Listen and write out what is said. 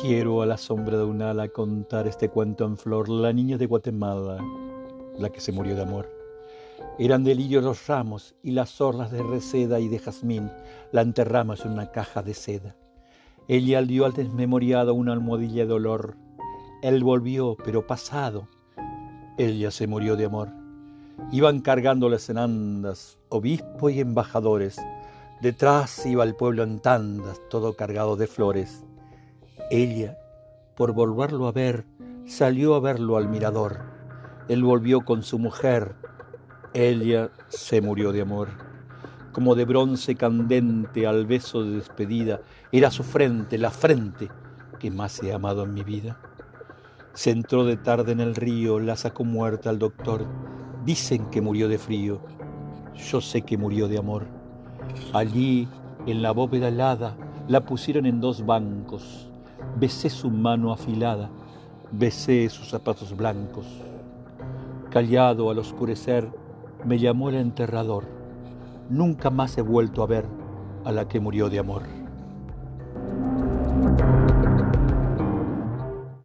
Quiero a la sombra de un ala contar este cuento en flor, la niña de Guatemala, la que se murió de amor. Eran de lirio los ramos y las orlas de reseda y de jazmín la enterramos en una caja de seda. Ella dio al desmemoriado una almohadilla de dolor. Él volvió, pero pasado. Ella se murió de amor. Iban cargándoles en andas, obispo y embajadores. Detrás iba el pueblo en tandas, todo cargado de flores. Ella, por volverlo a ver, salió a verlo al mirador. Él volvió con su mujer, ella se murió de amor. Como de bronce candente al beso de despedida, era su frente, la frente que más he amado en mi vida. Se entró de tarde en el río, la sacó muerta al doctor. Dicen que murió de frío, yo sé que murió de amor. Allí, en la bóveda helada, la pusieron en dos bancos. Besé su mano afilada, besé sus zapatos blancos. Callado al oscurecer, me llamó el enterrador. Nunca más he vuelto a ver a la que murió de amor.